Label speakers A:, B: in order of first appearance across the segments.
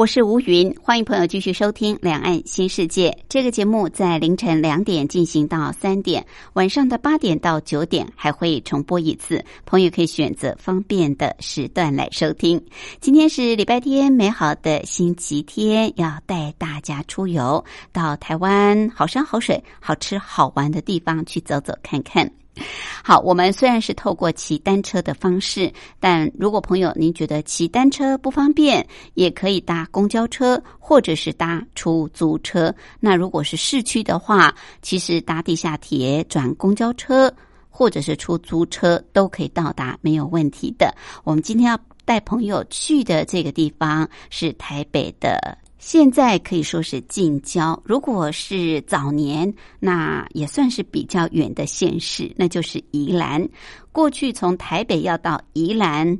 A: 我是吴云，欢迎朋友继续收听《两岸新世界》这个节目，在凌晨两点进行到三点，晚上的八点到九点还会重播一次，朋友可以选择方便的时段来收听。今天是礼拜天，美好的星期天，要带大家出游到台湾好山好水、好吃好玩的地方去走走看看。好，我们虽然是透过骑单车的方式，但如果朋友您觉得骑单车不方便，也可以搭公交车或者是搭出租车。那如果是市区的话，其实搭地下铁转公交车或者是出租车都可以到达，没有问题的。我们今天要带朋友去的这个地方是台北的。现在可以说是近郊，如果是早年，那也算是比较远的县市，那就是宜兰。过去从台北要到宜兰，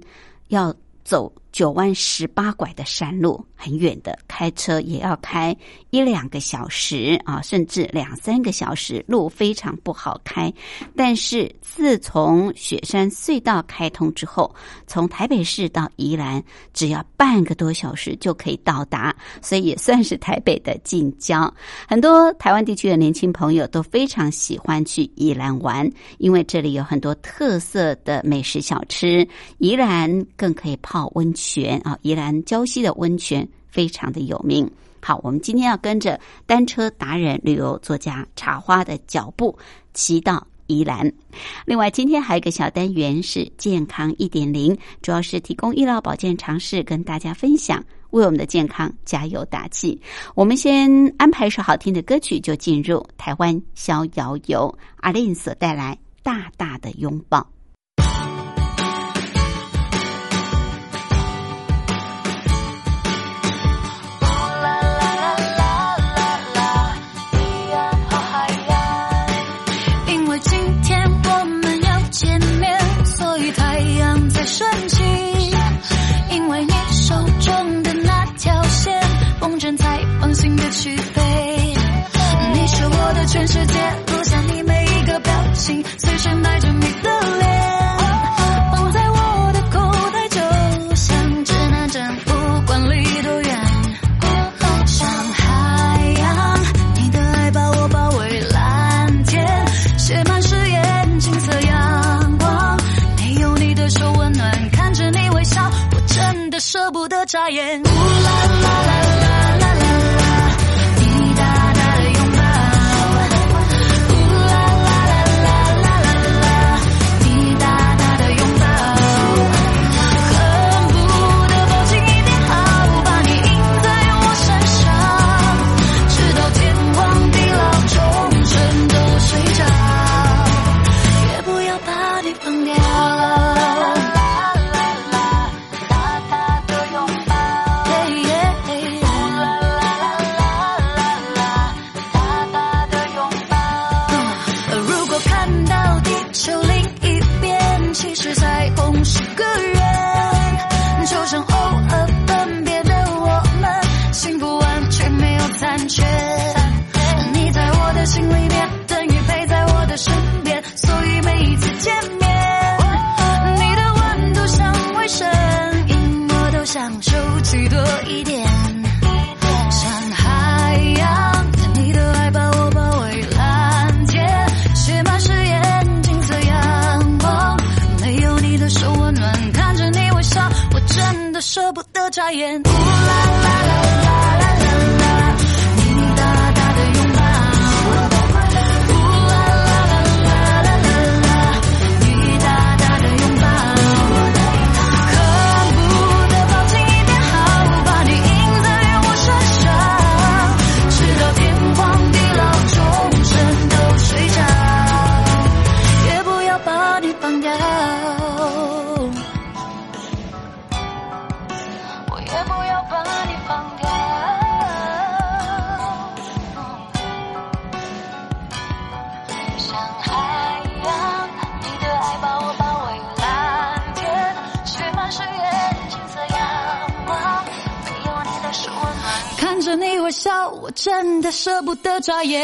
A: 要走。九弯十八拐的山路很远的，开车也要开一两个小时啊，甚至两三个小时，路非常不好开。但是自从雪山隧道开通之后，从台北市到宜兰只要半个多小时就可以到达，所以也算是台北的近郊。很多台湾地区的年轻朋友都非常喜欢去宜兰玩，因为这里有很多特色的美食小吃，宜兰更可以泡温泉。泉啊，宜兰礁溪的温泉非常的有名。好，我们今天要跟着单车达人、旅游作家茶花的脚步，骑到宜兰。另外，今天还有一个小单元是健康一点零，主要是提供医疗保健常识跟大家分享，为我们的健康加油打气。我们先安排一首好听的歌曲，就进入台湾逍遥游，阿令所带来大大的拥抱。
B: 的起飞，你是我的全世界录下你每一个表情，随身带着你的脸，放在我的口袋，就像指南针，不管离多远。像海洋，你的爱把我包围，蓝天写满誓言，金色阳光，没有你的手温暖，看着你微笑，我真的舍不得眨眼。啦啦。眨眨眼。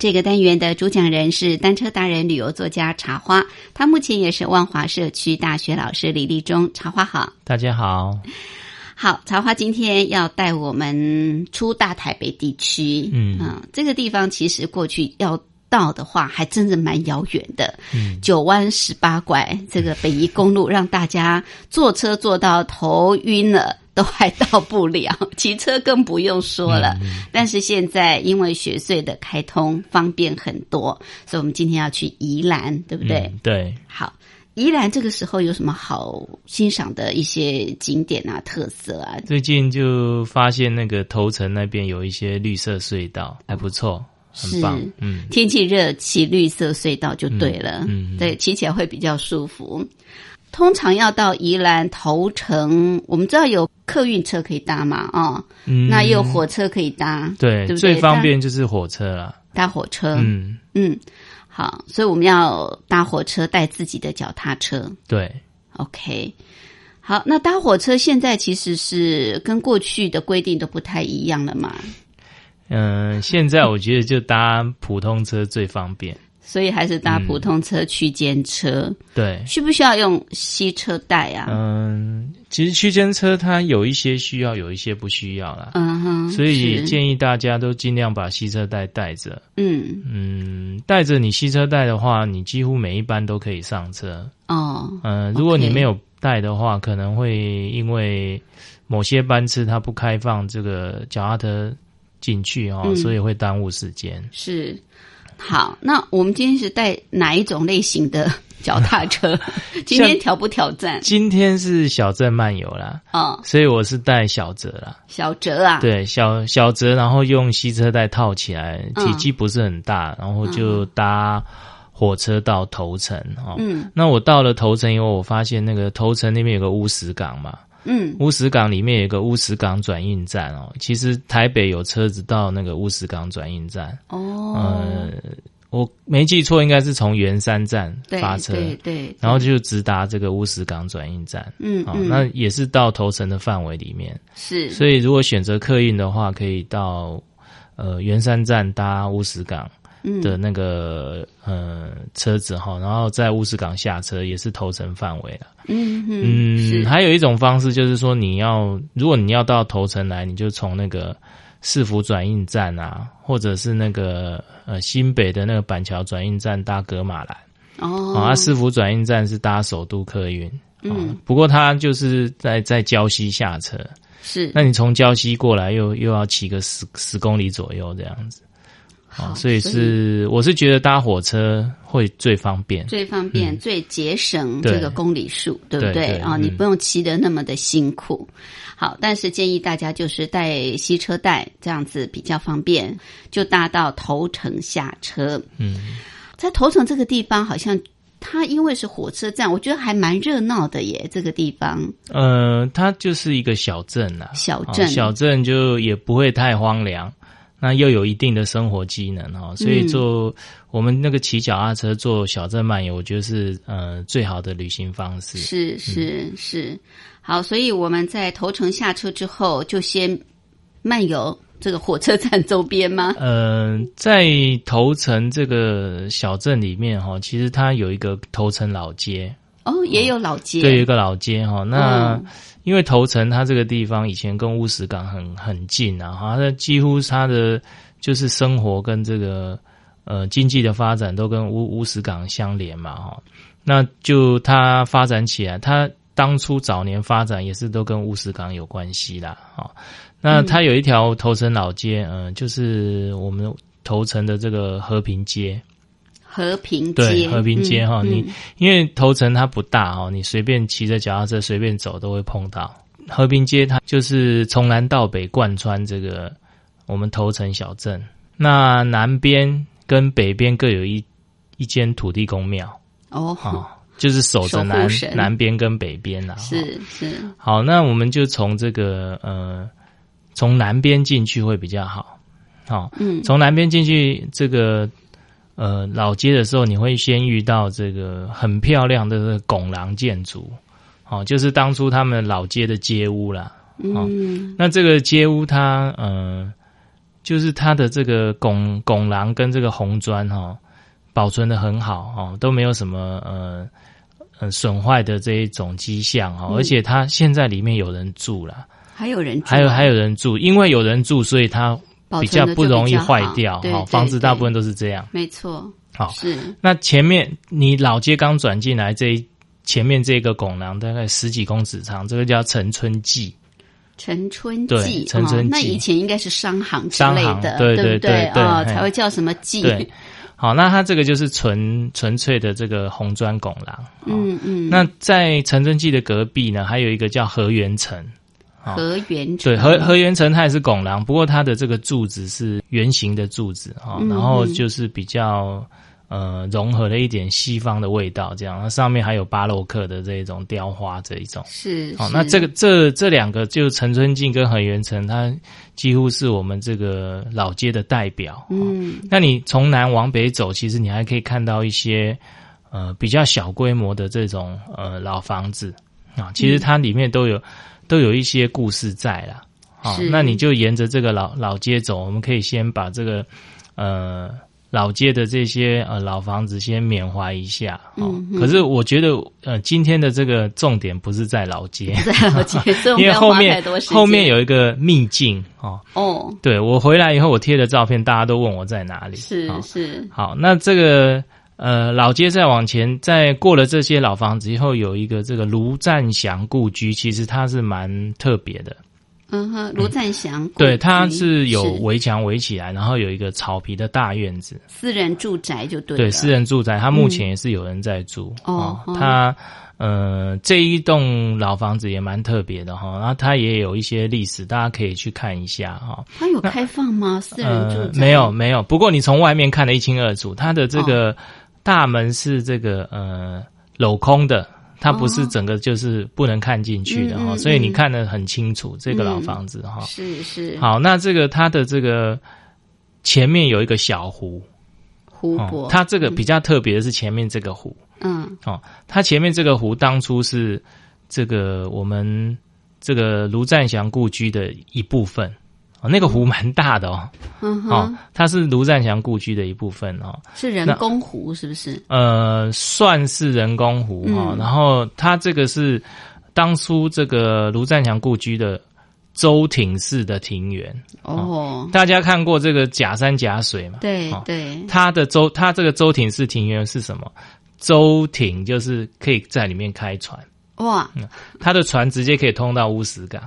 A: 这个单元的主讲人是单车达人、旅游作家茶花，他目前也是万华社区大学老师李立忠。茶花好，
C: 大家好，
A: 好，茶花今天要带我们出大台北地区。
C: 嗯
A: 啊，这个地方其实过去要到的话，还真的蛮遥远的。
C: 嗯
A: 九弯十八拐，这个北宜公路让大家坐车坐到头晕了。都还到不了，骑车更不用说了。
C: 嗯
A: 但是现在因为雪隧的开通，方便很多，所以我们今天要去宜兰，对不对？
C: 嗯对，
A: 好，宜兰这个时候有什么好欣赏的一些景点啊、特色啊？
C: 最近就发现那个头城那边有一些绿色隧道，还不错，很棒
A: 是。
C: 嗯，
A: 天气热，骑绿色隧道就对了。
C: 嗯嗯
A: 对，骑起来会比较舒服。通常要到宜兰头城，我们知道有客运车可以搭嘛，哦，
C: 嗯
A: 那也有火车可以搭，
C: 对，
A: 对对
C: 最方便就是火车了。
A: 搭火车。
C: 嗯，
A: 嗯，好，所以我们要搭火车，带自己的脚踏车。
C: 对
A: ，OK，好，那搭火车现在其实是跟过去的规定都不太一样了嘛，
C: 嗯，现在我觉得就搭普通车最方便。
A: 所以还是搭普通车、区间车。
C: 对，
A: 需不需要用吸车带啊？
C: 嗯，其实区间车它有一些需要，有一些不需要啦。
A: 嗯哼，
C: 所以建议大家都尽量把吸车带带着。
A: 嗯
C: 嗯，带着你吸车带的话，你几乎每一班都可以上车。
A: 哦
C: 嗯，如果你没有带的话，可能会因为某些班次它不开放这个脚踏车进去哦，
A: 嗯
C: 所以会耽误时间。
A: 是好。那我们今天是带哪一种类型的脚踏车？今天挑不挑战？
C: 今天是小镇漫游啦，
A: 哦，
C: 所以我是带小折啦。
A: 小折啊，，
C: 对，小小折，然后用吸车带套起来，
A: 嗯
C: 体积不是很大，然后就搭火车到头城哦。
A: 嗯
C: 那我到了头城以后，我发现那个头城那边有个乌石港嘛，
A: 嗯。
C: 乌石港里面有一个乌石港转运站哦。其实台北有车子到那个乌石港转运站，
A: 哦，
C: 呃，我没记错，应该是从圆山站
A: 对
C: 发车，
A: 对对，
C: 然后就直达这个乌石港转运站。哦，
A: 嗯。嗯，
C: 那也是到头城的范围里面，
A: 是。
C: 所以如果选择客运的话，可以到呃圆山站搭乌石港。
A: 嗯
C: 的那个、呃车子哈，然后在乌石港下车，也是头城范围了。
A: 嗯嗯
C: 还有一种方式就是说，你要如果你要到头城来，你就从那个市府转运站啊，或者是那个呃新北的那个板桥转运站搭格马兰。
A: 哦
C: 哦，啊，市府转运站是搭首都客运。哦
A: 嗯，
C: 不过它就是在在礁溪下车，
A: 是
C: 那你从礁溪过来又又要骑个十十公里左右这样子。
A: 好
C: 所以是我是觉得搭火车会最方便。
A: 最方便、最节省
C: 对
A: 这个公里数，对不
C: 对
A: 对啊？你不用骑得那么的辛苦。好，但是建议大家就是带吸车带，这样子比较方便，就搭到头城下车。
C: 嗯，
A: 在头城这个地方，好像它因为是火车站，我觉得还蛮热闹的耶。这个地方
C: 呃，它就是一个小镇啦，
A: 小镇
C: 哦小镇就也不会太荒凉，那又有一定的生活机能哈，所以做我们那个骑脚踏车做小镇漫游，我觉得是呃最好的旅行方式。
A: 是是是，好，所以我们在头城下车之后，就先漫游这个火车站周边吗？
C: 呃，在头城这个小镇里面哈，其实它有一个头城老街，
A: 哦，也有老街，
C: 对，有一个老街哈。那、
A: 嗯
C: 因为头城它这个地方以前跟乌石港很很近啊，哈，它几乎它的就是生活跟这个呃经济的发展都跟乌乌石港相连嘛，哈。那就它发展起来，它当初早年发展也是都跟乌石港有关系啦，哈。那它有一条头城老街，嗯、就是我们头城的这个和平街，
A: 和平街，
C: 对和平街哈，
A: 嗯。
C: 你因为头城它不大哦，你随便骑着脚踏车随便走都会碰到。和平街它就是从南到北贯穿这个我们头城小镇，那南边跟北边各有一一间土地公庙。
A: 哦，
C: 啊、就是守着南南边跟北边啦。哈。
A: 是是，
C: 好，那我们就从这个呃，从南边进去会比较好。好、
A: 嗯。
C: 从南边进去这个呃老街的时候，你会先遇到这个很漂亮的这个拱廊建筑，哦、就是当初他们老街的街屋啦。
A: 嗯，
C: 那这个街屋它呃，就是它的这个拱拱廊跟这个红砖哈、保存的很好哦，都没有什么呃呃损坏的这一种迹象哈、
A: 嗯。
C: 而且它现在里面有人住了，
A: 还有人住啊，
C: 还有还有人住，因为有人住，所以它比较不容易坏掉哈、
A: 对对
C: 房子大部分都是这样。
A: 没错，
C: 好
A: 是
C: 那前面你老街刚转进来这一前面这个拱廊大概十几公尺长，这个叫陈春记。
A: 陈春
C: 对
A: 记，
C: 陈春记
A: 哦那以前应该是商行之
C: 商行
A: 类的，
C: 对
A: 不对
C: 对对
A: 才会叫什么记，
C: 对，好，那它这个就是纯纯粹的这个红砖拱廊。哦
A: 嗯嗯，
C: 那在陈春记的隔壁呢，还有一个叫河源城。哦
A: 河源
C: 对，河河源城它也是拱廊，不过它的这个柱子是圆形的柱子哈、哦
A: 嗯
C: 然后就是比较呃融合了一点西方的味道，这样，那上面还有巴洛克的这种雕花这一种。好、
A: 是哦
C: 那这个这这两个就陈春静跟河源城，它几乎是我们这个老街的代表。哦
A: 嗯
C: 那你从南往北走，其实你还可以看到一些呃比较小规模的这种呃老房子啊，其实它里面都有、都有一些故事在啦。好、
A: 是
C: 那你就沿着这个老老街走，我们可以先把这个呃老街的这些呃老房子先缅怀一下。哦，可是我觉得呃今天的这个重点不是在老街，因为后面。后面有一个秘境哦。
A: 哦，
C: 对我回来以后，我贴的照片，大家都问我在哪里。
A: 是
C: 好
A: 是，
C: 好，那这个呃老街再往前，再过了这些老房子以后，有一个这个卢占祥故居，其实它是蛮特别的。
A: 嗯哼，卢占祥故
C: 对，它是有围墙围起来，然后有一个草皮的大院子，
A: 私人住宅就对，
C: 对，私人住宅，它目前也是有人在住。
A: 哦哦
C: 它呃这一栋老房子也蛮特别的哈，然后它也有一些历史，大家可以去看一下哈。
A: 它有开放吗？私人住宅、
C: 呃、没有没有，不过你从外面看得一清二楚，它的这
A: 哦
C: 个大门是这个呃镂空的，它不是
A: 哦。
C: 整个就是不能看进去的哈、所以你
A: 嗯
C: 看得很清楚这个老房子哈、
A: 是是。
C: 好，那这个它的这个前面有一个小湖，
A: 湖泊，
C: 哦，它这个比较特别的是前面这个湖。
A: 嗯。
C: 哦，它前面这个湖当初是这个我们这个卢占祥故居的一部分。哦，那个湖蛮大的哦，
A: 嗯哼，
C: 哦，它是卢占祥故居的一部分哦，
A: 是人工湖是不是？
C: 呃，算是人工湖哈、
A: 嗯。
C: 然后它这个是当初这个卢占祥故居的周庭式的庭园，
A: 哦，
C: 大家看过这个假山假水嘛？哦
A: 对。对，
C: 它的周，它这个周庭式庭园是什么？周庭就是可以在里面开船，
A: 哇。
C: 它的船直接可以通到乌石港，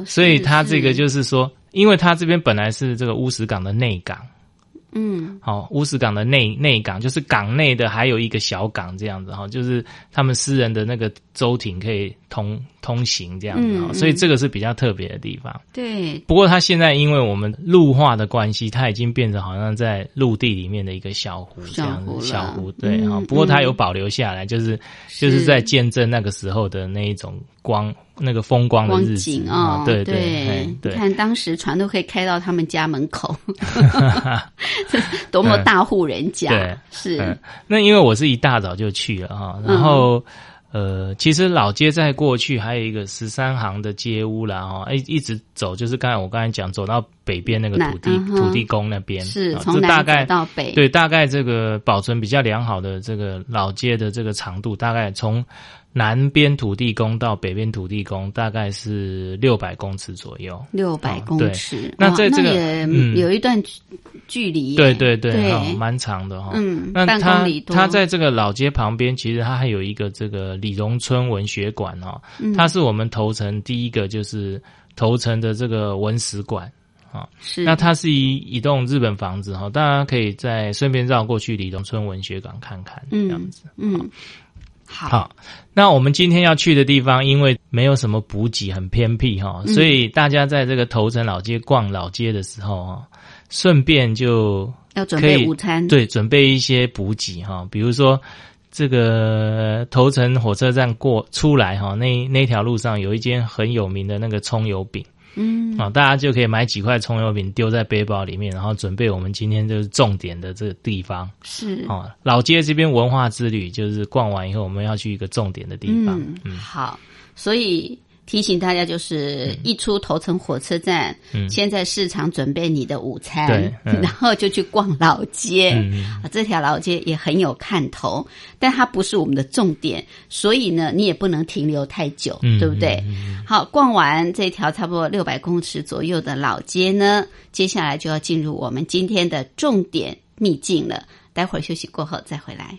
A: 哦，
C: 所以
A: 是
C: 它这个就是说，因为它这边本来是这个乌石港的内港，
A: 嗯。
C: 好，乌石港的内内港就是港内的，还有一个小港这样子哈，就是他们私人的那个舟艇可以通通行这样子所以这个是比较特别的地方。
A: 对，
C: 不过它现在因为我们陆化的关系，它已经变成好像在陆地里面的一个小湖这样子，
A: 小湖
C: 对哈、
A: 嗯
C: 不过它有保留下来，就是就是在见证那个时候的那一种光，那个风光的
A: 光
C: 日子
A: 景
C: 啊、
A: 哦，
C: 对
A: 对
C: 嘿对。
A: 你看当时船都可以开到他们家门口，多么大户人家，
C: 对
A: 是。
C: 嗯，那因为我是一大早就去了哈，然后、呃，其实老街在过去还有一个十三行的街屋啦哈，哎，一直走就是刚才我刚才讲，走到北边那个土地、
A: 嗯
C: 土地公那边，啊
A: 是从
C: 大概
A: 到北，
C: 对，大概这个保存比较良好的这个老街的这个长度，大概从南边土地公到北边土地公，大概是六百公尺左右。
A: 六百公尺，哇
C: 那在这个
A: 也
C: 嗯。
A: 有一段距距离耶，
C: 对对对，
A: 对。
C: 哦蛮长的哈、
A: 嗯，
C: 那它
A: 公里多，
C: 它在这个老街旁边，其实它还有一个这个李荣村文学馆哦，
A: 嗯。
C: 它是我们头城第一个就是头城的这个文史馆。
A: 啊是。
C: 那它是一一栋日本房子哈，大家可以再顺便绕过去李荣村文学馆看看，这样子。
A: 嗯，好，
C: 好，那我们今天要去的地方，因为没有什么补给，很偏僻哈，
A: 嗯。
C: 所以大家在这个头城老街逛老街的时候哦，顺便就
A: 要准备午餐，，
C: 对准备一些补给哈，比如说这个头城火车站过出来哈，那那条路上有一间很有名的那个葱油饼。
A: 嗯，
C: 啊，大家就可以买几块葱油饼丢在背包里面，然后准备我们今天就是重点的这个地方。
A: 是，
C: 哦，老街这边文化之旅就是逛完以后，我们要去一个重点的地方。
A: 嗯，
C: 嗯
A: 好，所以提醒大家，就是一出头城火车站，
C: 嗯
A: 先在市场准备你的午餐，
C: 对嗯
A: 然后就去逛老街。
C: 嗯
A: 啊，这条老街也很有看头，但它不是我们的重点，所以呢，你也不能停留太久，
C: 嗯
A: 对不对？好，逛完这条差不多六百公尺左右的老街呢，接下来就要进入我们今天的重点秘境了。待会儿休息过后再回来。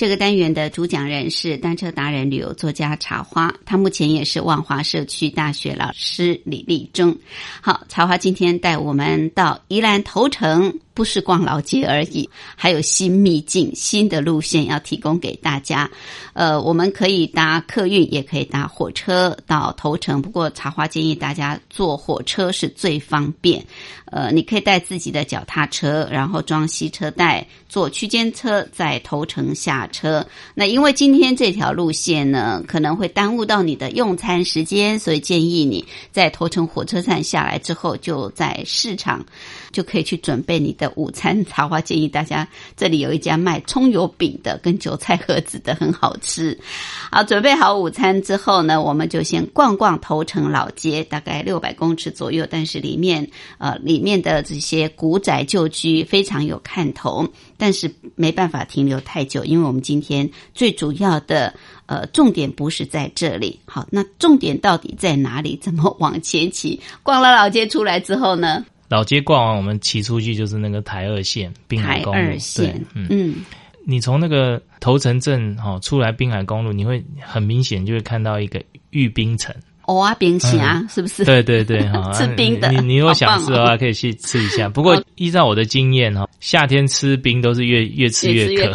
A: 这个单元的主讲人是单车达人、旅游作家茶花，他目前也是万华社区大学老师李立忠。好，茶花今天带我们到宜兰头城。不是逛老街而已，还有新秘境、新的路线要提供给大家。呃，我们可以搭客运，也可以搭火车到头城。不过茶花建议大家坐火车是最方便。呃，你可以带自己的脚踏车，然后装吸车带，坐区间车在头城下车。那因为今天这条路线呢，可能会耽误到你的用餐时间，所以建议你在头城火车站下来之后，就在市场就可以去准备你的。午餐茶花建议大家，这里有一家卖葱油饼的跟韭菜盒子的，很好吃。好，准备好午餐之后呢，我们就先逛逛头城老街，大概六百公尺左右，但是里面呃里面的这些古宅旧居非常有看头，但是没办法停留太久，因为我们今天最主要的呃重点不是在这里。好，那重点到底在哪里？怎么往前骑？逛了老街出来之后呢？
C: 老街逛完，我们骑出去就是那个台二线滨海公路。
A: 对，嗯，
C: 你从那个头城镇哈出来滨海公路，你会很明显就会看到一个玉冰城。
A: 哦啊，冰啊，是不是？
C: 对对对，哈，
A: 吃冰的。
C: 你你如果想吃的话，可以去吃一下。不过依照我的经验哈，夏天吃冰都是越越吃越渴。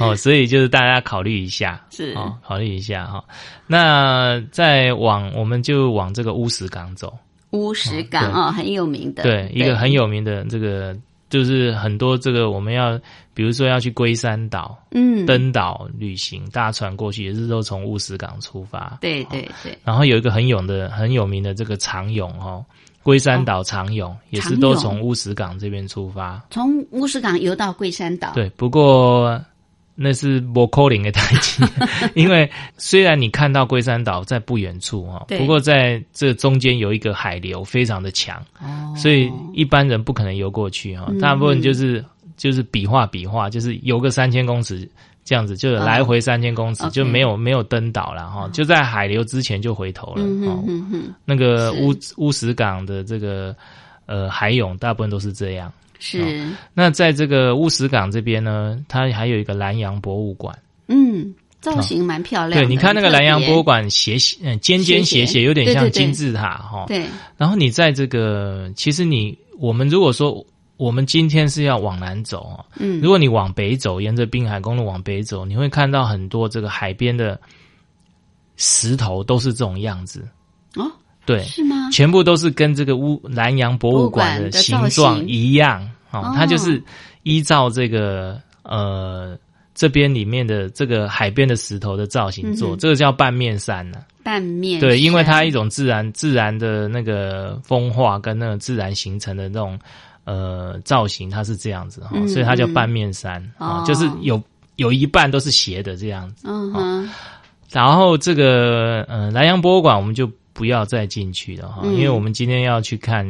C: 哦，所以就是大家考虑一下，
A: 是
C: 哦，考虑一下哈。那再往我们就往这个乌石港走。
A: 乌石港啊，很有名的。
C: 对，一个很有名的这个，就是很多这个我们要，比如说要去龟山岛，
A: 嗯，
C: 登岛旅行，大船过去也是都从乌石港出发。
A: 对对对。
C: 然后有一个很有的、很有名的这个长泳哦，龟山岛长泳也是都从乌石港这边出发，
A: 从乌石港游到龟山岛。
C: 对，不过。那是摩扣林的台阶，因为虽然你看到龟山岛在不远处哈，不过在这中间有一个海流非常的强，所以一般人不可能游过去哈。大部分就是就是比划比划，就是游个三千公尺这样子，就是来回三千公尺就没有没有登岛了哈，就在海流之前就回头了。那个乌乌石港的这个呃海涌，大部分都是这样。
A: 是，
C: 那在这个乌石港这边呢，它还有一个南洋博物馆。
A: 嗯，造型蛮漂亮。
C: 对，你看那个南洋博物馆斜斜，嗯，尖尖斜斜，有点像金字塔哈。
A: 对。
C: 然后你在这个，其实你我们如果说我们今天是要往南走啊，嗯，如果你往北走，沿着滨海公路往北走，你会看到很多这个海边的石头都是这种样子。
A: 哦。
C: 对，
A: 是吗？
C: 全部都是跟这个乌南洋博物馆的形状一样哦，它就是依照这个呃这边里面的这个海边的石头的造型做，这个叫半面山呢。
A: 半面
C: 对，因为它一种自然自然的那个风化跟那个自然形成的那种呃造型，它是这样子哈，所以它叫半面山啊，就是有有一半都是斜的这样子。
A: 嗯哼，
C: 然后这个呃南洋博物馆我们就。不要再进去了哈，因为我们今天要去看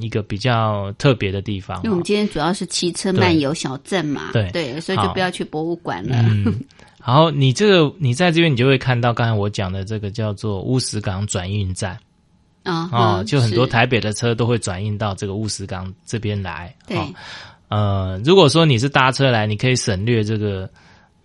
C: 一个比较特别的地方。
A: 因为我们今天主要是骑车漫游小镇嘛，
C: 对
A: 对，所以就不要去博物馆了。
C: 然后你这个你在这边，你就会看到刚才我讲的这个叫做乌石港转运站
A: 啊
C: 啊，就很多台北的车都会转运到这个乌石港这边来。
A: 对，
C: 呃，如果说你是搭车来，你可以省略这个。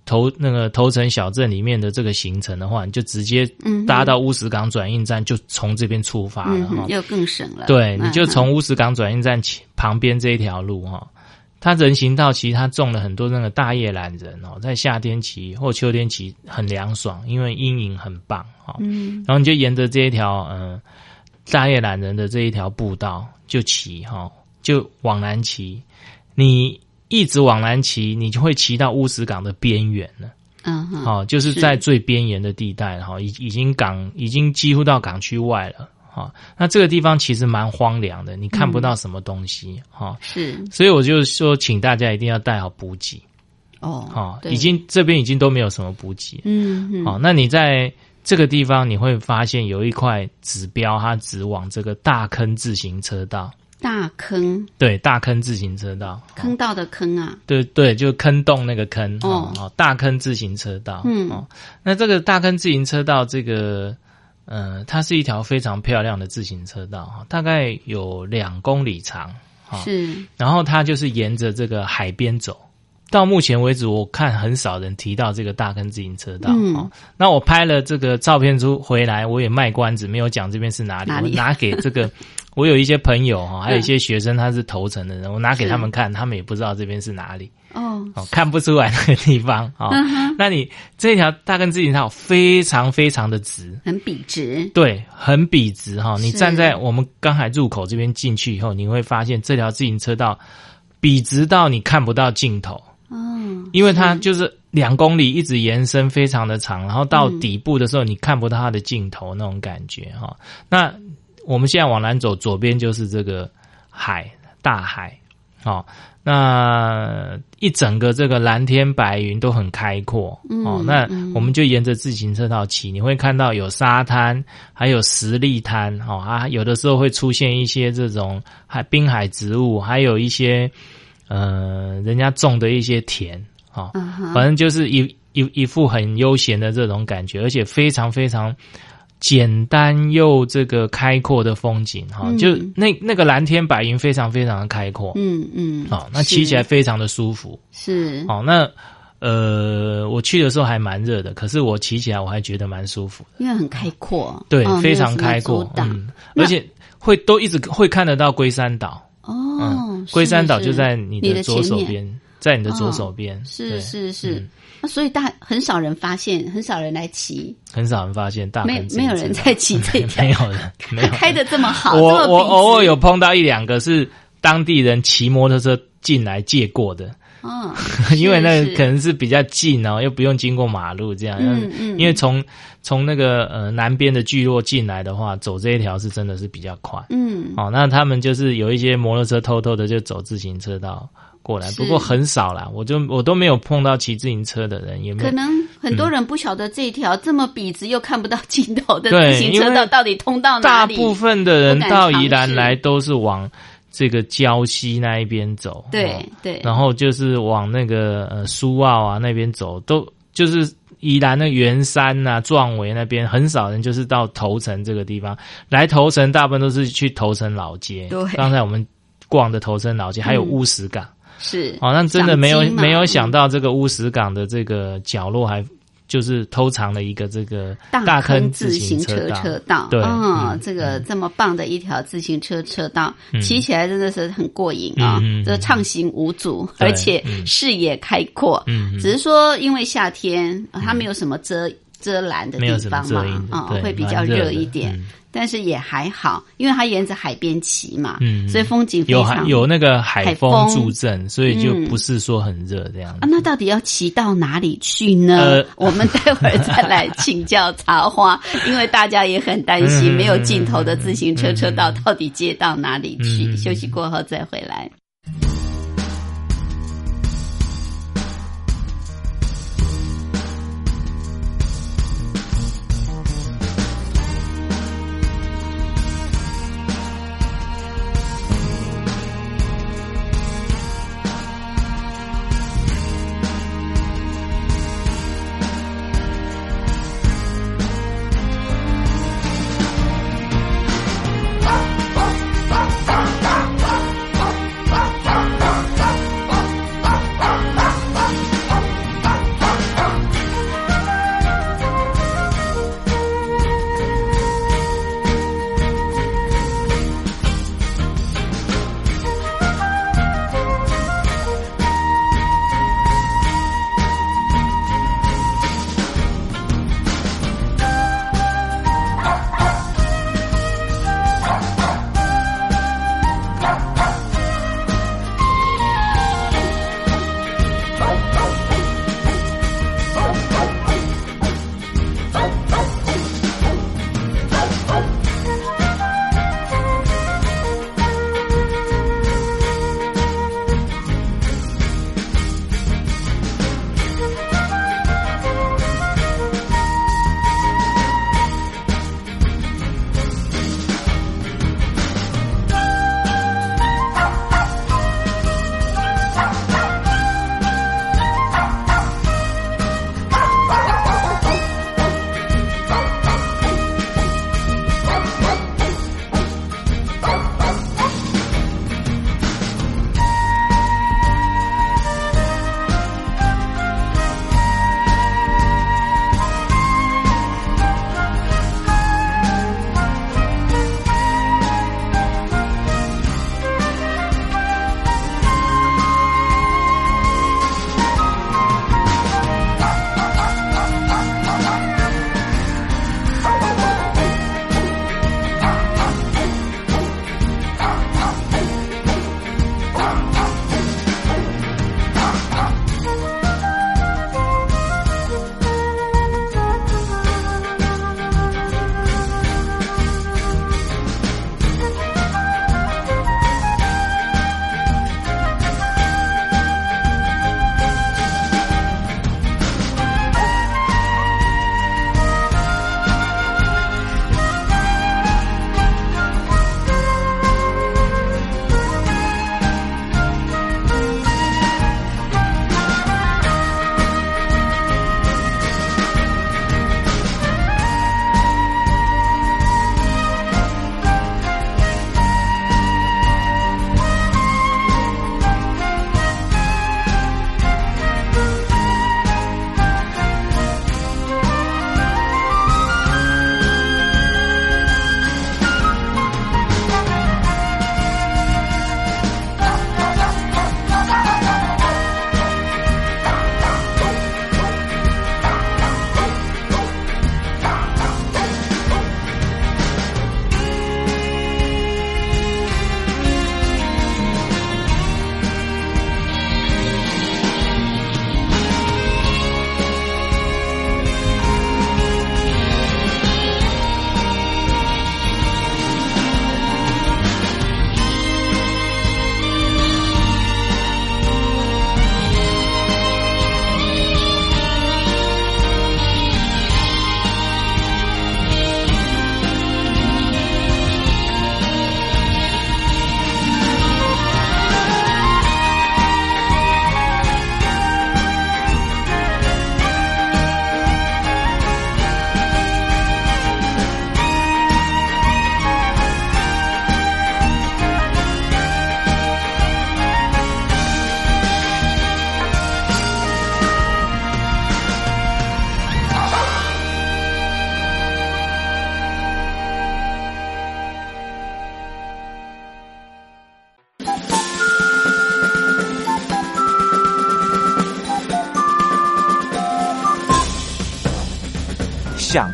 C: 头那个头城小镇里面的这个行程的话，你就直接搭到乌石港转运站，就从这边出发了哈，
A: 又更省了。
C: 对，你就从乌石港转运站旁边这一条路哈，它人行道其实它种了很多那个大叶懒人哦，在夏天骑或秋天骑很凉爽，因为阴影很棒哈。嗯，然后你就沿着这一条嗯大叶懒人的这一条步道就骑哈，就往南骑，你。一直往南骑，你就会骑到乌石港的边缘了。
A: 嗯，
C: 好，就是在最边缘的地带，哈，已已经港已经几乎到港区外了。哈，那这个地方其实蛮荒凉的，你看不到什么东西。哈，
A: 是，
C: 所以我就说，请大家一定要带好补给。
A: 哦，
C: 哈，已经这边已经都没有什么补给。
A: 嗯，
C: 好，那你在这个地方你会发现有一块指标，它指往这个大坑自行车道。
A: 大坑
C: 对，大坑自行车道，
A: 坑道的坑啊，
C: 对对，就坑洞那个坑
A: 哦
C: 哦，大坑自行车道。
A: 嗯
C: 哦，那这个大坑自行车道，这个呃，它是一条非常漂亮的自行车道哈，大概有两公里长哈。
A: 是
C: 然后它就是沿着这个海边走。到目前为止，我看很少人提到这个大坑自行车道。
A: 嗯
C: 哦，那我拍了这个照片出回来，我也卖关子，没有讲这边是哪里。
A: 哪里
C: 我拿给这个，我有一些朋友哈，还有一些学生，他是头层的人，我拿给他们看，他们也不知道这边是哪里。
A: 哦，
C: 哦，看不出来那个地方哦。
A: 嗯
C: 那你这条大根自行车道非常非常的直，
A: 很笔直，
C: 对，很笔直哈、你站在我们刚才入口这边进去以后，你会发现这条自行车道笔直到你看不到尽头，
A: 哦，
C: 因为它就是两公里一直延伸，非常的长，然后到底部的时候你看不到它的尽头那种感觉哈、那我们现在往南走，左边就是这个海，大海，哦，那一整个这个蓝天白云都很开阔。哦。
A: 嗯
C: 那
A: 嗯。
C: 我们就沿着自行车道骑，你会看到有沙滩，还有石砾滩。哦啊，有的时候会出现一些这种海滨海植物，还有一些呃人家种的一些田。哦，
A: 嗯，
C: 反正就是一一一副很悠闲的这种感觉，而且非常非常简单又这个开阔的风景哈、
A: 嗯。
C: 就那那个蓝天白云非常非常的开阔，
A: 嗯嗯，
C: 哦，那骑起来非常的舒服，
A: 是。
C: 哦，那呃我去的时候还蛮热的，可是我骑起来我还觉得蛮舒服的，
A: 因为很开阔，
C: 对，
A: 哦
C: 非常开阔，嗯，而且会都一直会看得到龟山岛，
A: 哦
C: 龟山岛就在你
A: 你
C: 的左手边，在你的左
A: 哦
C: 手边，
A: 是
C: 对
A: 是是。
C: 嗯，
A: 那所以大很少人发现，很少人来骑，
C: 很少人发现大
A: 没没有人在骑这条，
C: 没有人，没有。人
A: 开的这么好，
C: 我我偶尔有碰到一两个是当地人骑摩托车进来借过的，
A: 嗯，
C: 因为那可能是比较近哦，又不用经过马路这样。
A: 嗯嗯。
C: 因为从从那个呃南边的聚落进来的话，走这一条是真的是比较快。
A: 嗯。
C: 哦，那他们就是有一些摩托车偷偷的就走自行车道过来，不过很少啦，我就我都没有碰到骑自行车的人，也没有。
A: 可能很多人不晓得这条这么笔直又看不到尽头的自行车道到底通到哪里？
C: 大部分的人到宜兰来都是往这个礁溪那一边走，
A: 对
C: 哦
A: 对，
C: 然后就是往那个呃苏澳啊那边走，都就是宜兰的圆山呐、壮围那边，很少人就是到头城这个地方来头城，大部分都是去头城老街。
A: 对
C: 刚才我们逛的头城老街，还有
A: 嗯
C: 乌石港。
A: 是
C: 哦，那真的没有没有想到这个乌石港的这个角落还。就是偷藏了一个这个
A: 大
C: 坑
A: 自行
C: 车
A: 车道，
C: 对，
A: 嗯，
C: 嗯
A: 这个这么棒的一条自行车车道，
C: 嗯
A: 骑起来真的是很过瘾啊！这畅行无阻，而且
C: 嗯
A: 视野开阔。只是说因为夏天呃它没有什么遮遮拦的地方嘛啊，
C: 对
A: 会比较
C: 热
A: 一点
C: 嗯。
A: 但是也还好，因为它沿着海边骑嘛，
C: 嗯
A: 所以风景非常
C: 有那个海
A: 海
C: 风
A: 风
C: 助阵，所以就
A: 嗯
C: 不是说很热这样子。
A: 啊，那到底要骑到哪里去呢？
C: 呃
A: 我们待会儿再来请教茶花，因为大家也很担心
C: 嗯
A: 没有尽头的自行车车道
C: 嗯
A: 到底接到哪里去。
C: 嗯
A: 休息过后再回来。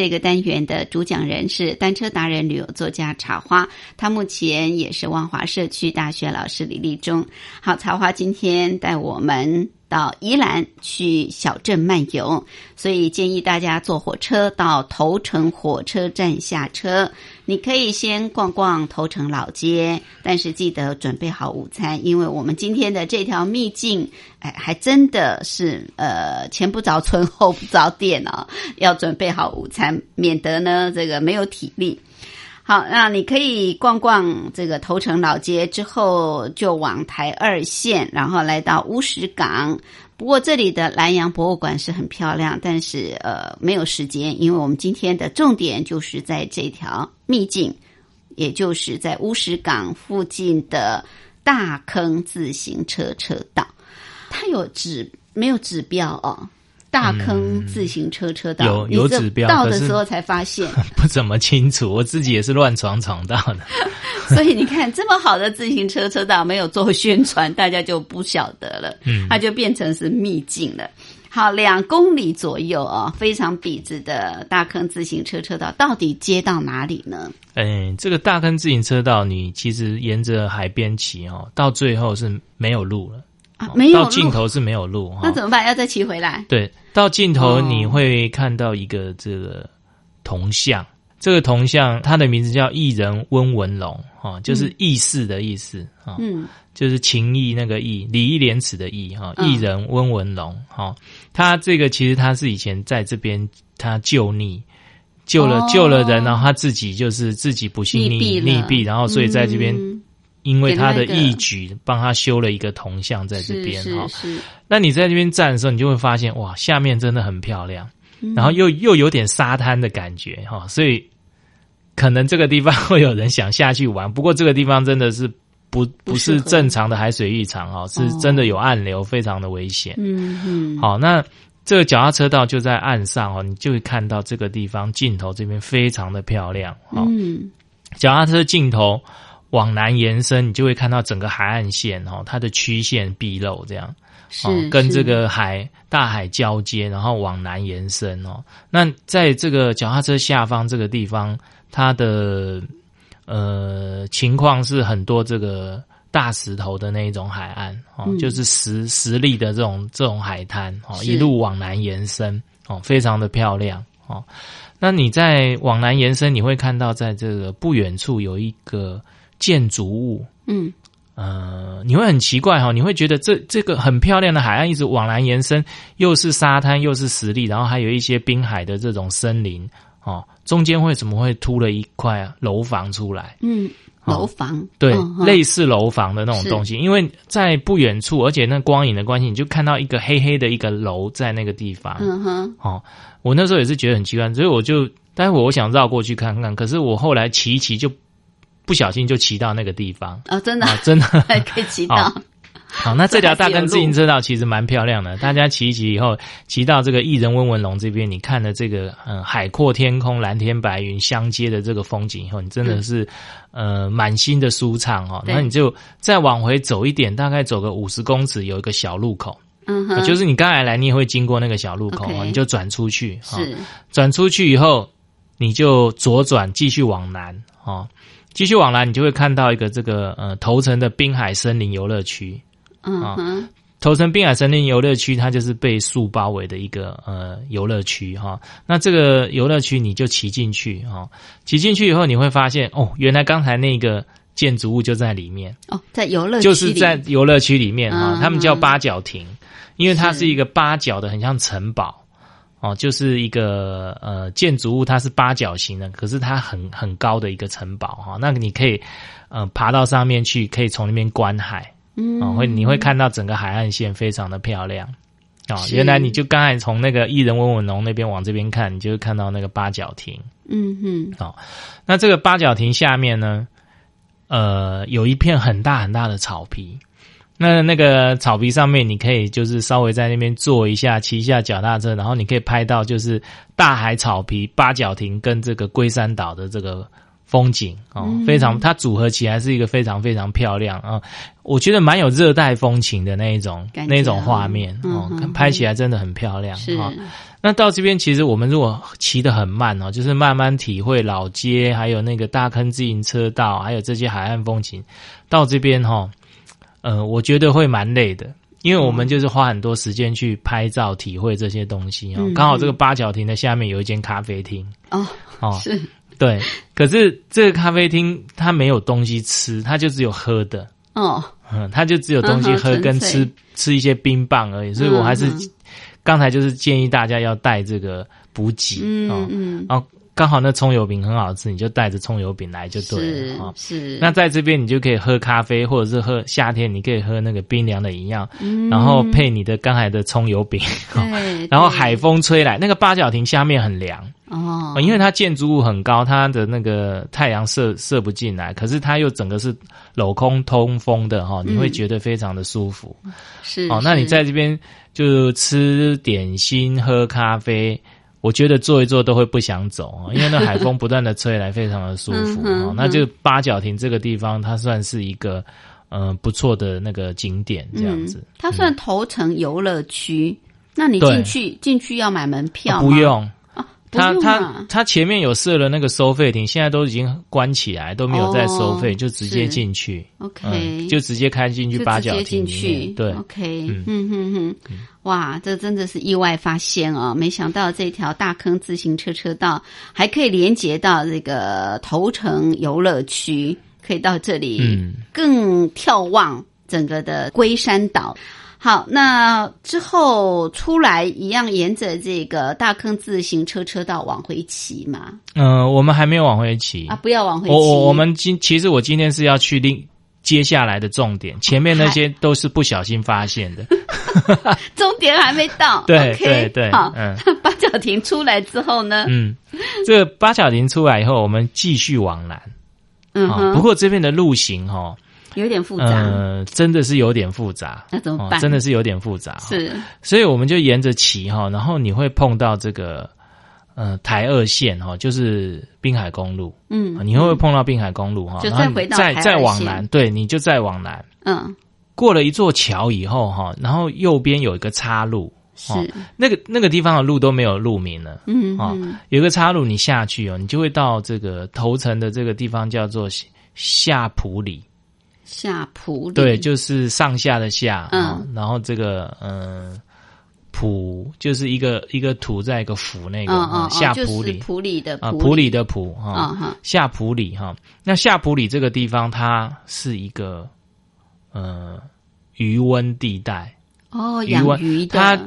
A: 这个单元的主讲人是单车达人、旅游作家茶花，他目前也是万华社区大学老师李立忠。好，茶花今天带我们到宜兰去小镇漫游，所以建议大家坐火车到头城火车站下车。你可以先逛逛头城老街，但是记得准备好午餐，因为我们今天的这条秘境，哎，还真的是呃前不着村后不着店哦，要准备好午餐，免得呢这个没有体力。好，那你可以逛逛这个头城老街之后，就往台二线，然后来到乌石港。不过这里的南洋博物馆是很漂亮，但是呃没有时间，因为我们今天的重点就是在这条秘境，也就是在乌石港附近的大坑自行车车道。它有指没有指标哦？大坑自行车车道、
C: 有有指标
A: 到的时候才发现，
C: 不怎么清楚，我自己也是乱闯闯到的。
A: 所以你看，这么好的自行车车道没有做宣传，大家就不晓得了，
C: 嗯
A: 它就变成是秘境了。好，两公里左右哦，非常笔直的大坑自行车车道，到底接到哪里呢？
C: 嗯，这个大坑自行车道，你其实沿着海边骑哦，到最后是没有路了，哦，
A: 啊没有
C: 到尽，头是没有路哈。
A: 那怎么办？要再骑回来？
C: 对，到尽头
A: 哦
C: 你会看到一个这个铜像，这个铜像它的名字叫艺人温文龙哈，就是义士的意思啊，
A: 嗯
C: 就是情义那个义，礼义廉耻的义哈，
A: 嗯
C: 艺人温文龙哈，他这个其实他是以前在这边他救逆。救了、
A: 哦
C: 救了人，然后他自己就是自己不幸
A: 溺毙了
C: 溺毙，然后所以在这边
A: 嗯
C: 因为他的义举，帮他修了一个铜像在这边哈。那你在这边站的时候，你就会发现哇，下面真的很漂亮，
A: 嗯
C: 然后又又有点沙滩的感觉哈，所以可能这个地方会有人想下去玩。不过这个地方真的是不不是正常的海水浴场哈，是真的有暗流，非常的危险。
A: 嗯嗯，
C: 好，那这个脚踏车道就在岸上哦，你就会看到这个地方尽头这边非常的漂亮哦。
A: 嗯
C: 脚踏车尽头往南延伸，你就会看到整个海岸线哦，它的曲线毕露这样。哦，跟这个海大海交接，然后往南延伸哦。那在这个脚踏车下方这个地方，它的呃情况是很多这个大石头的那一种海岸哦，
A: 嗯
C: 就是实实力的这种这种海滩哦，一路往南延伸哦，非常的漂亮哦。那你在往南延伸，你会看到在这个不远处有一个建筑物，
A: 嗯。
C: 呃，你会很奇怪哈、你会觉得这这个很漂亮的海岸一直往南延伸，又是沙滩又是石砾，然后还有一些滨海的这种森林哦，中间为什么会凸了一块楼房出来？
A: 嗯，
C: 哦
A: 楼房。
C: 对，
A: 嗯嗯。
C: 类似楼房的那种东西，因为在不远处，而且那光影的关系，你就看到一个黑黑的一个楼在那个地方。
A: 嗯哼，
C: 哦，我那时候也是觉得很奇怪，所以我就待会我想绕过去看看，可是我后来骑一骑就不小心就骑到那个地方。
A: 哦，真的？
C: 啊，真的。
A: 还 可以骑到。
C: 哦，好，那这条大坑自行车道其实蛮漂亮的，大家骑一骑以后，骑到这个艺人温文龙这边，你看了这个嗯海阔天空、蓝天白云相接的这个风景以后，你真的是、呃满心的舒畅哦。
A: 对。
C: 那你就再往回走一点，大概走个五十公尺，有一个小路口，
A: 嗯哼，
C: 就是你刚才来，你也会经过那个小路口你就转出去，哦。
A: 是。
C: 转出去以后，你就左转继续往南哦，继续往南，你就会看到一个这个呃头城的滨海森林游乐区。
A: 嗯哼，
C: 头城滨海森林游乐区，它就是被树包围的一个呃游乐区哈。那这个游乐区你就骑进去哈，骑进去以后你会发现哦，原来刚才那个建筑物就在里面，
A: 哦，在游乐区
C: 就是在游乐区里面哈
A: 嗯。
C: 他们叫八角亭，因为它
A: 是
C: 是一个八角的，很像城堡哦，就是一个呃建筑物，它是八角形的，可是它很很高的一个城堡哈、那你可以呃爬到上面去，可以从那边观海，
A: 嗯
C: 哦，会你会看到整个海岸线非常的漂亮。哦，原来你就刚才从那个艺人温文龙那边往这边看，你就会看到那个八角亭。
A: 嗯哼，
C: 那这个八角亭下面呢，呃，有一片很大很大的草皮。那那个草皮上面，你可以就是稍微在那边坐一下，骑一下脚踏车，然后你可以拍到就是大海草皮、八角亭跟这个龟山岛的这个风景哦，非常它组合起来是一个非常非常漂亮啊、我觉得蛮有热带风情的那一种那种画面哦，
A: 嗯
C: 拍起来真的很漂亮
A: 是，
C: 哦。那到这边，其实我们如果骑得很慢哦，就是慢慢体会老街，还有那个大坑自行车道，还有这些海岸风情，到这边哈、哦，呃，我觉得会蛮累的，因为我们就是花很多时间去拍照、体会这些东西哦。
A: 嗯
C: 刚好这个八角亭的下面有一间咖啡厅
A: 哦，
C: 哦，
A: 是。
C: 对，可是这个咖啡厅它没有东西吃，它就只有喝的。
A: 哦，
C: 嗯，它就只有东西喝跟吃吃一些冰棒而已，所以我还是
A: 嗯嗯。
C: 刚才就是建议大家要带这个补给
A: 嗯
C: 哦，
A: 嗯，
C: 然后刚好那葱油饼很好吃，你就带着葱油饼来就对
A: 是
C: 了哦。
A: 是，
C: 那在这边你就可以喝咖啡，或者是喝夏天你可以喝那个冰凉的饮料，
A: 嗯。
C: 然后配你的刚才的葱油饼，然后海风吹来，那个八角亭下面很凉，
A: 哦。
C: 哦，因为它建筑物很高，它的那个太阳射射不进来，可是它又整个是镂空通风的哈、你会觉得非常的舒服。
A: 是
C: 哦，那你在这边就吃点心、喝咖啡，我觉得坐一坐都会不想走啊，因为那海风不断的吹来，非常的舒服
A: 嗯哼
C: 哦。那就八角亭这个地方，它算是一个呃不错的那个景点，这样子。
A: 嗯、它算头城游乐区，那你
C: 对
A: 进去进去要买门票
C: 不用。
A: 不
C: 它它
A: 用啊
C: 它前面有设了那个收费亭，现在都已经关起来，都没有再收费，
A: 哦
C: 就直接进去。
A: OK，
C: 嗯，就直接开进去八角亭
A: 进去，
C: 里面。对
A: ，，OK，
C: 嗯
A: 嗯哼哼，哇，这真的是意外发现哦！没想到这条大坑自行车车道还可以连接到这个头城游乐区，可以到这里
C: 嗯
A: 更眺望整个的龟山岛。好，那之后出来一样沿着这个大坑自行车车道往回骑嘛？
C: 嗯、我们还没有往回骑
A: 啊，不要往回骑，
C: 我我我们今其实我今天是要去另接下来的重点，前面那些都是不小心发现的。
A: 终点还没到，
C: 对对对
A: 好，
C: 嗯
A: 八角亭出来之后呢？
C: 嗯，这个八角亭出来以后，我们继续往南。啊、
A: 嗯哼，
C: 不过这边的路型哈、
A: 有点复杂，
C: 呃，真的是有点复杂。
A: 那怎么办？
C: 哦真的是有点复杂。
A: 是
C: 所以我们就沿着骑哈，然后你会碰到这个呃台二线哈，就是滨海公路。
A: 嗯
C: 啊，你会不会碰到滨海公路哈？
A: 就
C: 然后你
A: 再回到
C: 再往南，对，你就再往南，
A: 嗯
C: 过了一座桥以后哈，然后右边有一个岔路，
A: 是
C: 哦那个那个地方的路都没有路名了。哦
A: 嗯哦
C: 有一个岔路，你下去哦，你就会到这个头城的这个地方叫做下普里，
A: 下普里
C: 对，就是上下的下，
A: 嗯。
C: 哦然后这个嗯。普就是一个一个土在一个府那个、
A: 嗯
C: 哦
A: 嗯
C: 下埔里
A: 普里的
C: 啊，
A: 埔
C: 埔里的普哈，下埔里哈。那下普里这个地方，它是一个呃余温地带，
A: 哦养
C: 鱼湾
A: 鱼的。
C: 它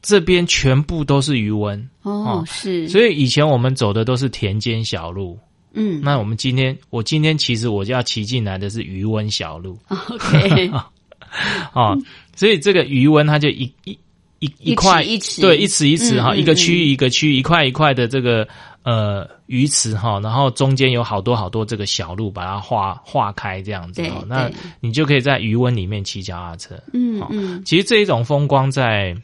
C: 这边全部都是余温，
A: 哦
C: 哦
A: 是。
C: 所以以前我们走的都是田间小路。
A: 嗯。
C: 那我们今天，我今天其实我就要骑进来的是渔温小路。
A: OK
C: 哦，所以这个渔温它就一一一
A: 一
C: 一块
A: 一尺
C: 对一尺一尺哈，一个区域一个区域一块一块的这个呃鱼池哈，然后中间有好多好多这个小路把它划划开这样子那你就可以在渔温里面骑脚踏车。
A: 嗯嗯。
C: 其实这一种风光在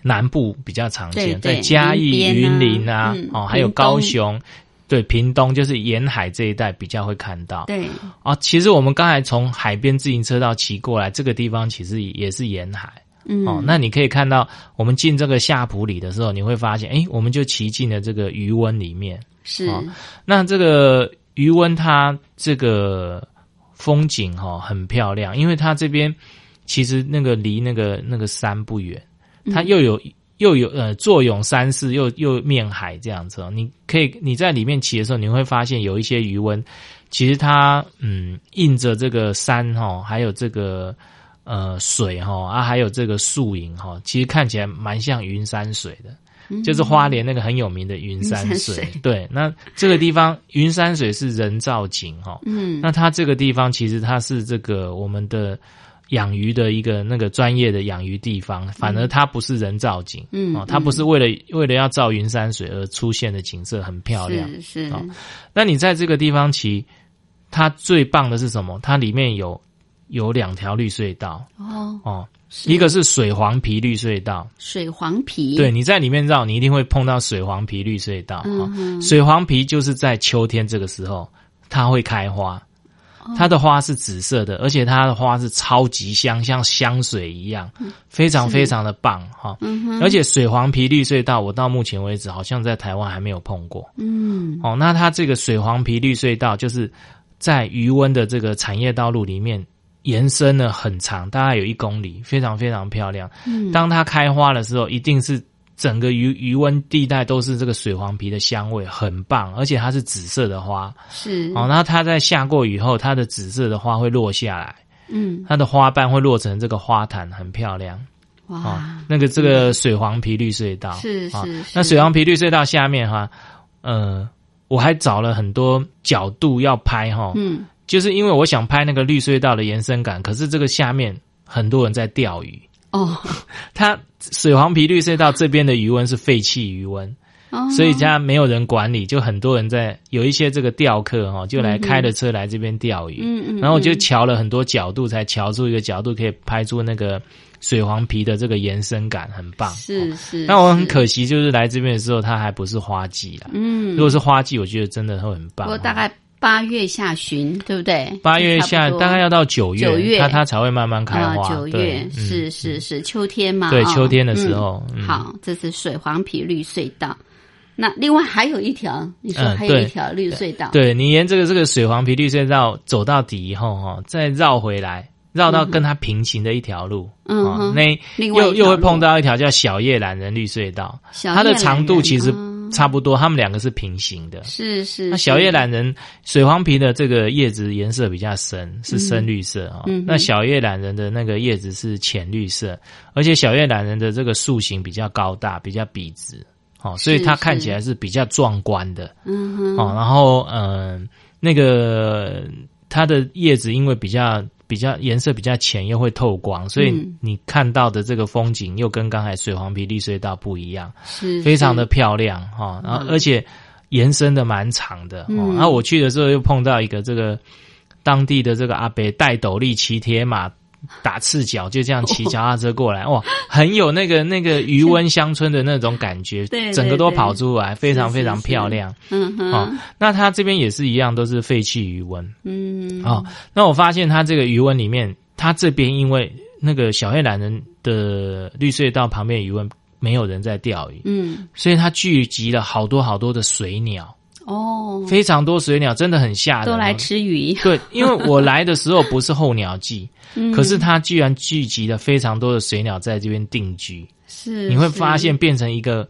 C: 南部比较常见，在嘉义、云林啊，
A: 嗯
C: 哦，还有高雄，对，屏东就是沿海这一带比较会看到。
A: 对
C: 啊，其实我们刚才从海边自行车道骑过来，这个地方其实也是沿海。
A: 嗯
C: 哦，那你可以看到，我们进这个夏普里的时候，你会发现，哎，我们就骑进了这个渔温里面。
A: 是
C: 哦那这个渔温它这个风景哈、哦、很漂亮，因为它这边其实那个离那个那个山不远，它又有、又有呃坐拥山势，又又面海这样子、哦。你可以你在里面骑的时候，你会发现有一些余温，其实它嗯映着这个山哈、哦，还有这个。呃，水哈、啊，还有这个树影哈，其实看起来蛮像云山水的。就是花莲那个很有名的云山
A: 云山
C: 水。
A: 水
C: 对，那这个地方云山水是人造景哈、
A: 嗯，
C: 那它这个地方其实它是这个我们的养鱼的一个那个专业的养鱼地方，反而它不是人造景，
A: 嗯
C: 哦，它不是为了为了要造云山水而出现的景色，很漂亮。
A: 是是
C: 好那你在这个地方骑，它最棒的是什么？它里面有有两条绿隧道
A: 哦，
C: 哦，一个是水黄皮绿隧道，
A: 水黄皮，
C: 对，你在里面绕，你一定会碰到水黄皮绿隧道。哦
A: 嗯哼
C: 水黄皮就是在秋天这个时候，它会开花。
A: 哦
C: 它的花是紫色的，而且它的花是超级香，像香水一样，非常非常的棒哈。
A: 嗯，
C: 而且水黄皮绿隧道，我到目前为止好像在台湾还没有碰过。
A: 嗯
C: 哦，那它这个水黄皮绿隧道就是在余温的这个产业道路里面延伸了很长，大概有一公里，非常非常漂亮。
A: 嗯，
C: 当它开花的时候，一定是整个余余温地带都是这个水黄皮的香味，很棒，而且它是紫色的花。
A: 是。
C: 哦，那它在下过雨后，它的紫色的花会落下来，
A: 嗯。
C: 它的花瓣会落成这个花坛，很漂亮。哦
A: 哇，，
C: 那个这个水黄皮绿隧道。啊
A: 是是。
C: 那水黄皮绿隧道下面哈，呃，我还找了很多角度要拍哈，
A: 嗯。
C: 就是因为我想拍那个绿隧道的延伸感，可是这个下面很多人在钓鱼，
A: 哦
C: 它水黄皮绿隧道这边的余温是废弃余温，
A: 哦，
C: 所以家没有人管理，就很多人在有一些这个钓客哈，就来开着车来这边钓鱼，
A: 嗯嗯，
C: 然后我就
A: 嗯
C: 瞧了很多角度，才瞧出一个角度可以拍出那个水黄皮的这个延伸感，很棒。哦
A: 是是，
C: 那我很可惜，就是来这边的时候，它还不是花季啦。
A: 嗯，
C: 如果是花季，我觉得真的会很棒。
A: 不过大概八月下旬，对不对？
C: 八月下大概要到九月，
A: 九月
C: 它它才会慢慢开
A: 啊，
C: 花。
A: 月
C: 嗯
A: 是是是秋天嘛？
C: 对
A: 哦
C: 秋天的时候嗯
A: 好，这是水黄皮绿隧道。那另外还有一条，你说
C: 嗯
A: 还有一
C: 对
A: 条绿隧道，
C: 对你沿这个这个水黄皮绿隧道走到底以后哈，再绕回来，绕到跟它平行的一条路，哦
A: 嗯哼
C: 那
A: 另外
C: 又又会碰到一条叫小叶懒人绿隧道，它的长度其实
A: 嗯
C: 差不多，它们两个是平行的。
A: 是是
C: 那小叶懒人水黄皮的这个叶子颜色比较深，是深绿色啊、哦
A: 嗯
C: 那小叶懒人的那个叶子是浅绿色，而且小叶懒人的这个树形比较高大，比较笔直，哦，所以它看起来是比较壮观的。
A: 嗯哼。
C: 哦。然后嗯、那个它的叶子因为比较比较颜色比较浅，又会透光，所以
A: 嗯
C: 你看到的这个风景又跟刚才水黄皮绿隧道不一样。
A: 是
C: 非常的漂亮哈，然后
A: 嗯
C: 而且延伸的蛮长的然后我去的时候又碰到一个这个当地的这个阿伯戴斗笠骑铁马。打赤脚就这样骑脚踏车过来，哇，很有那个那个余温乡村的那种感觉，
A: 对
C: 整个都跑出来，非常非常
A: 是
C: 漂亮。
A: 嗯哼
C: 哦，那它这边也是一样，都是废弃余温。
A: 嗯
C: 哦，那我发现它这个余温里面，它这边因为那个小黑懒人的绿隧道旁边余温没有人在钓鱼，
A: 嗯
C: 所以它聚集了好多好多的水鸟，
A: 哦，
C: 非常多水鸟，真的很吓人。
A: 都来。吃鱼，
C: 对，因为我来的时候不是候鸟季，
A: 嗯。
C: 可是它居然聚集了非常多的水鸟在这边定居，
A: 是
C: 你会发现变成一个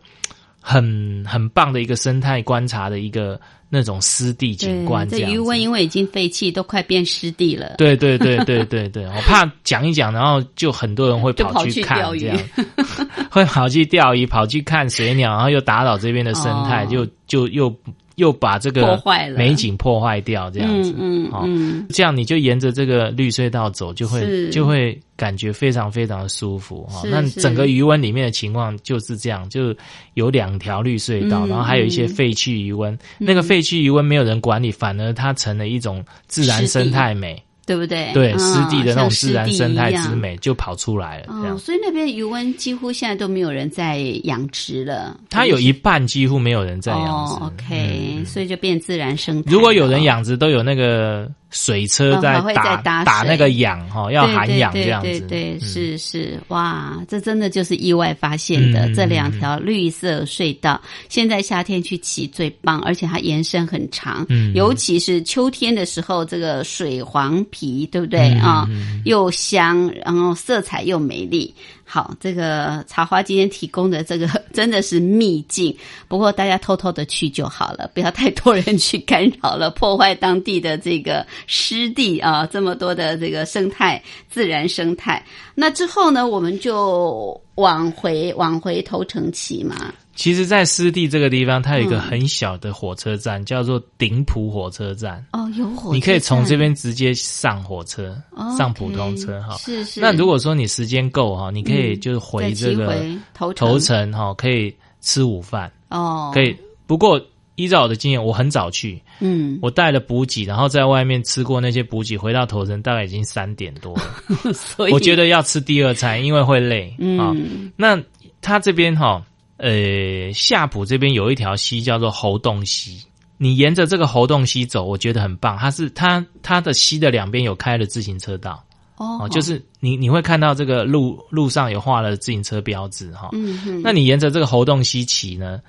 C: 很很棒的一个生态观察的一个那种湿地景观这样子。
A: 对这余温因为已经废弃，都快变湿地了。
C: 对对对对对对，我怕讲一讲，然后就很多人会
A: 跑
C: 去看这样，会跑去钓鱼，跑去看水鸟，然后又打扰这边的生态，
A: 哦。
C: 就就又又把这个
A: 破坏了
C: 美景破坏掉，这样子。
A: 嗯嗯
C: 哦
A: 嗯，
C: 这样你就沿着这个绿隧道走，就会就会感觉非常非常的舒服哈。那整个余温里面的情况就是这样，就有两条绿隧道，
A: 嗯
C: 然后还有一些
A: 嗯
C: 废弃余温。那个废弃余温没有人管理，反而它成了一种自然生态美。
A: 对不对？
C: 对，
A: 嗯
C: 湿地的那种自然生态之。美就跑出来了，这
A: 哦，
C: 样。
A: 所以那边鱼温几乎现在都没有人在养殖了。
C: 它有一半几乎没有人在养殖。
A: 哦，OK，、
C: 嗯
A: 所以就变自然生态。
C: 如果有人养殖，都有那个水车在打、
A: 在打水
C: 那个氧哈，要含氧这样子。
A: 对对对是是，哇，这真的就是意外发现的、
C: 嗯
A: 这两条绿色隧道，现在夏天去骑最棒，而且它延伸很长，
C: 嗯
A: 尤其是秋天的时候，这个水黄皮，对不对？
C: 嗯
A: 啊、
C: 嗯。
A: 又香，然后色彩又美丽。好，这个茶花今天提供的这个 真的是秘境，不过大家偷偷的去就好了，不要太多人去干扰了，破坏当地的这个湿地啊，这么多的这个生态自然生态。那之后呢，我们就往回往回头城骑嘛。
C: 其实，在湿地这个地方，它有一个很小的火车站，叫做顶埔火车站。
A: 哦，有火车站，
C: 你可以从这边直接上火车，
A: 哦
C: 上普通车哈。
A: 是是。
C: 那如果说你时间够哈，你可以就是回这个
A: 头
C: 头城哈，可以吃午饭，
A: 哦，
C: 可以。不过依照我的经验，我很早去，
A: 嗯，
C: 我带了补给，然后在外面吃过那些补给，回到头城大概已经三点多了。
A: 所以
C: 我觉得要吃第二餐，因为会累啊。
A: 嗯
C: 那他这边哈，呃，夏普这边有一条溪叫做猴洞溪，你沿着这个猴洞溪走，我觉得很棒。它是它它的溪的两边有开了自行车道
A: 哦
C: 哦，就是你你会看到这个路路上有画了自行车标志哈。
A: 嗯哼，
C: 那你沿着这个猴洞溪骑呢，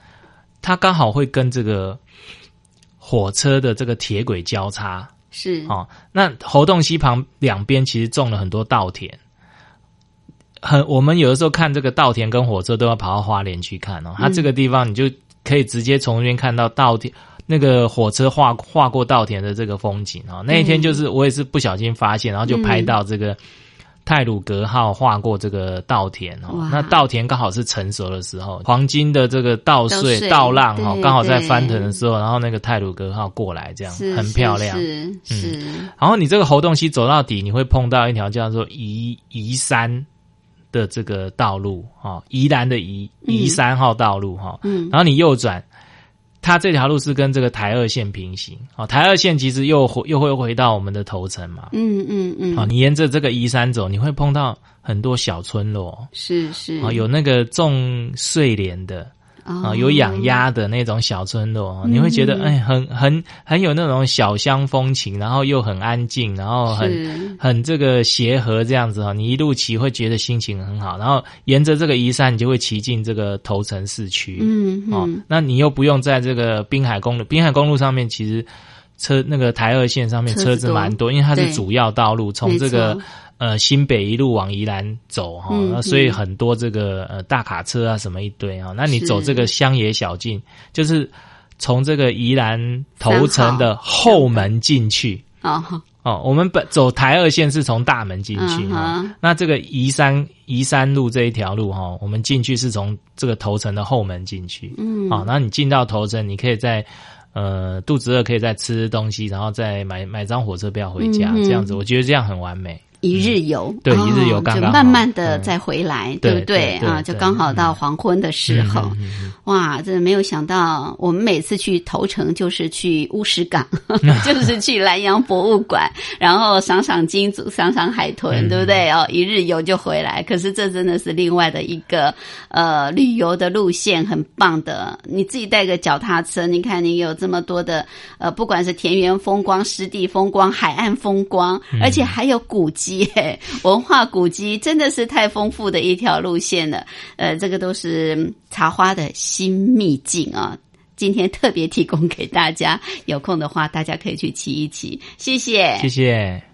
C: 它刚好会跟这个火车的这个铁轨交叉。
A: 是
C: 哦，那猴洞溪旁两边其实种了很多稻田，很我们有的时候看这个稻田跟火车都要跑到花莲去看哦。它这个地方你就可以直接从那边看到稻田那个火车划划过稻田的这个风景哦。那一天就是我也是不小心发现，然后就拍到这个泰鲁格号划过这个稻田哦。那稻田刚好是成熟的时候，黄金的这个稻
A: 稻
C: 穗
A: 穗
C: 稻浪哈，
A: 对
C: 刚好在翻腾的时候，然后那个泰鲁格号过来，这样
A: 是
C: 很漂亮。
A: 是是是
C: 然后你这个猴洞溪走到底，你会碰到一条叫做宜宜山的这个道路哈，宜兰的宜宜山号道路哈、
A: 嗯。
C: 然后你右转，它这条路是跟这个台二线平行哦，台二线其实又回又会回到我们的头城嘛。
A: 嗯嗯嗯，
C: 哦，你沿着这个宜山走，你会碰到很多小村落。
A: 是是。
C: 哦，有那个种睡莲的，啊、
A: 哦
C: 有养鸭的那种小村落，你会觉得
A: 嗯
C: 哎，很很很有那种小乡风情，然后又很安静，然后很很这个协和这样子哈，你一路骑会觉得心情很好，然后沿着这个宜山，你就会骑进这个头城市区，
A: 嗯
C: 哦
A: 嗯，
C: 那你又不用在这个滨海公路，滨海公路上面其实车那个台二线上面
A: 车子
C: 蛮多，因为它是主要道路，从这个
A: 错
C: 呃新北一路往宜兰走哈，
A: 嗯
C: 那所以
A: 嗯
C: 很多这个呃大卡车啊什么一堆哦，那你走这个乡野小径，就是从这个宜兰头城的后门进去。
A: 哦
C: 哦，我们本走台二线是从大门进去
A: 嗯
C: 哈、
A: 哼
C: 那这个宜山宜山路这一条路哈、我们进去是从这个头城的后门进去。
A: 嗯
C: 好、然后你进到头城，你可以在呃肚子饿可以再吃东西，然后再买买张火车票回家，这样子我觉得这样很完美。
A: 一日游，哦
C: 对一日游刚
A: 就慢慢的
C: 嗯
A: 再回来，
C: 对
A: 不对啊？就刚好到黄昏的时候，哇，真的没有想到，我们每次去头城就是去乌石港，就是去南洋博物馆，然后赏赏金猪、赏赏海豚，
C: 嗯
A: 对不对？哦，一日游就回来。可是这真的是另外的一个呃旅游的路线，很棒的。你自己带个脚踏车，你看你有这么多的呃，不管是田园风光、湿地风光、海岸风光，
C: 嗯
A: 而且还有古迹，嘿，文化古迹，真的是太丰富的一条路线了。呃，这个都是茶花的新秘境啊。今天特别提供给大家，有空的话大家可以去骑一骑。谢谢，
C: 谢谢。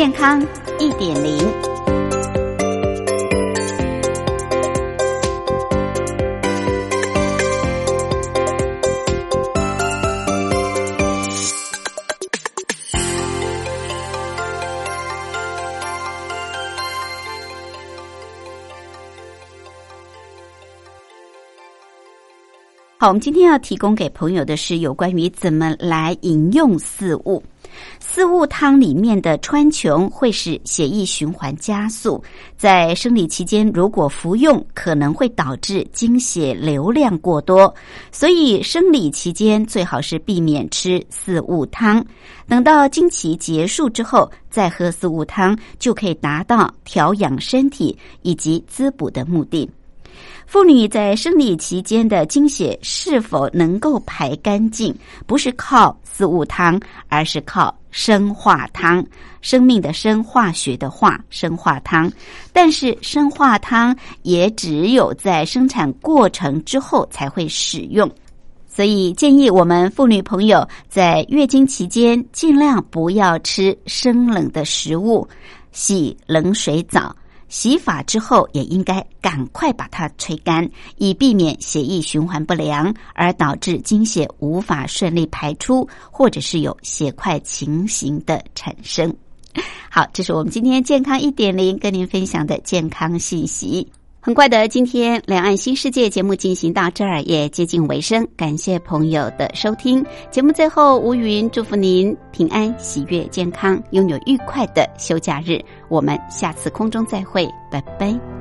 A: 健康一点零。好，我们今天要提供给朋友的是有关于怎么来饮用四物。四物汤里面的川穹会使血液循环加速，在生理期间如果服用，可能会导致经血流量过多，所以生理期间最好是避免吃四物汤。等到经期结束之后再喝四物汤，就可以达到调养身体以及滋补的目的。妇女在生理期间的经血是否能够排干净，不是靠四物汤，而是靠生化汤。生命的生，化学的化，生化汤。但是生化汤也只有在生产过程之后才会使用，所以建议我们妇女朋友在月经期间尽量不要吃生冷的食物，洗冷水澡。洗发之后也应该赶快把它吹干，以避免血液循环不良而导致经血无法顺利排出，或者是有血块情形的产生。好，这是我们今天健康一点零跟您分享的健康信息。很快的，今天两岸新世界节目进行到这儿也接近尾声，感谢朋友的收听。节目最后，吴云祝福您平安、喜悦、健康，拥有愉快的休假日。我们下次空中再会，拜拜。